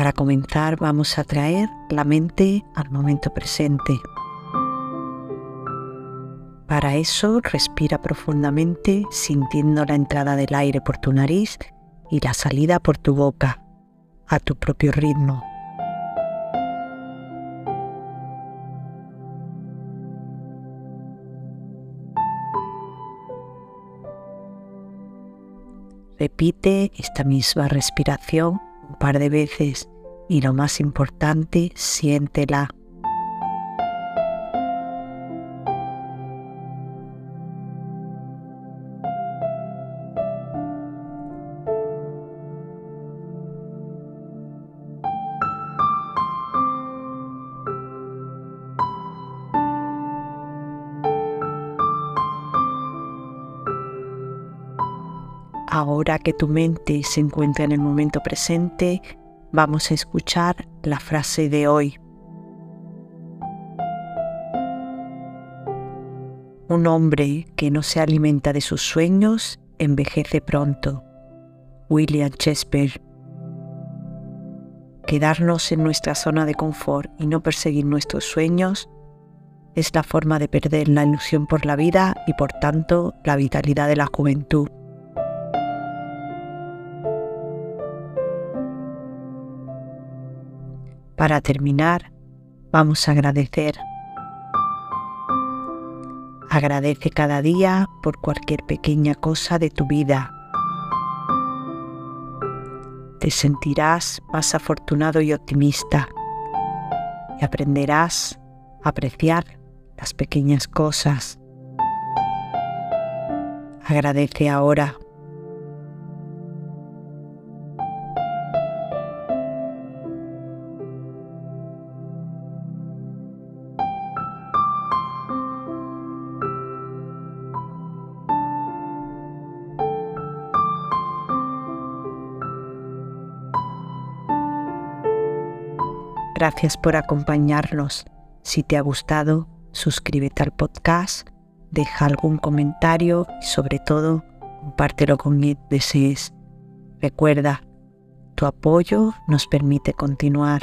para comenzar vamos a traer la mente al momento presente. Para eso respira profundamente sintiendo la entrada del aire por tu nariz y la salida por tu boca, a tu propio ritmo. Repite esta misma respiración un par de veces y lo más importante, siéntela. Ahora que tu mente se encuentra en el momento presente, vamos a escuchar la frase de hoy. Un hombre que no se alimenta de sus sueños envejece pronto. William Shakespeare. Quedarnos en nuestra zona de confort y no perseguir nuestros sueños es la forma de perder la ilusión por la vida y por tanto la vitalidad de la juventud. Para terminar, vamos a agradecer. Agradece cada día por cualquier pequeña cosa de tu vida. Te sentirás más afortunado y optimista y aprenderás a apreciar las pequeñas cosas. Agradece ahora Gracias por acompañarnos. Si te ha gustado, suscríbete al podcast, deja algún comentario y sobre todo compártelo con quien desees. Recuerda, tu apoyo nos permite continuar.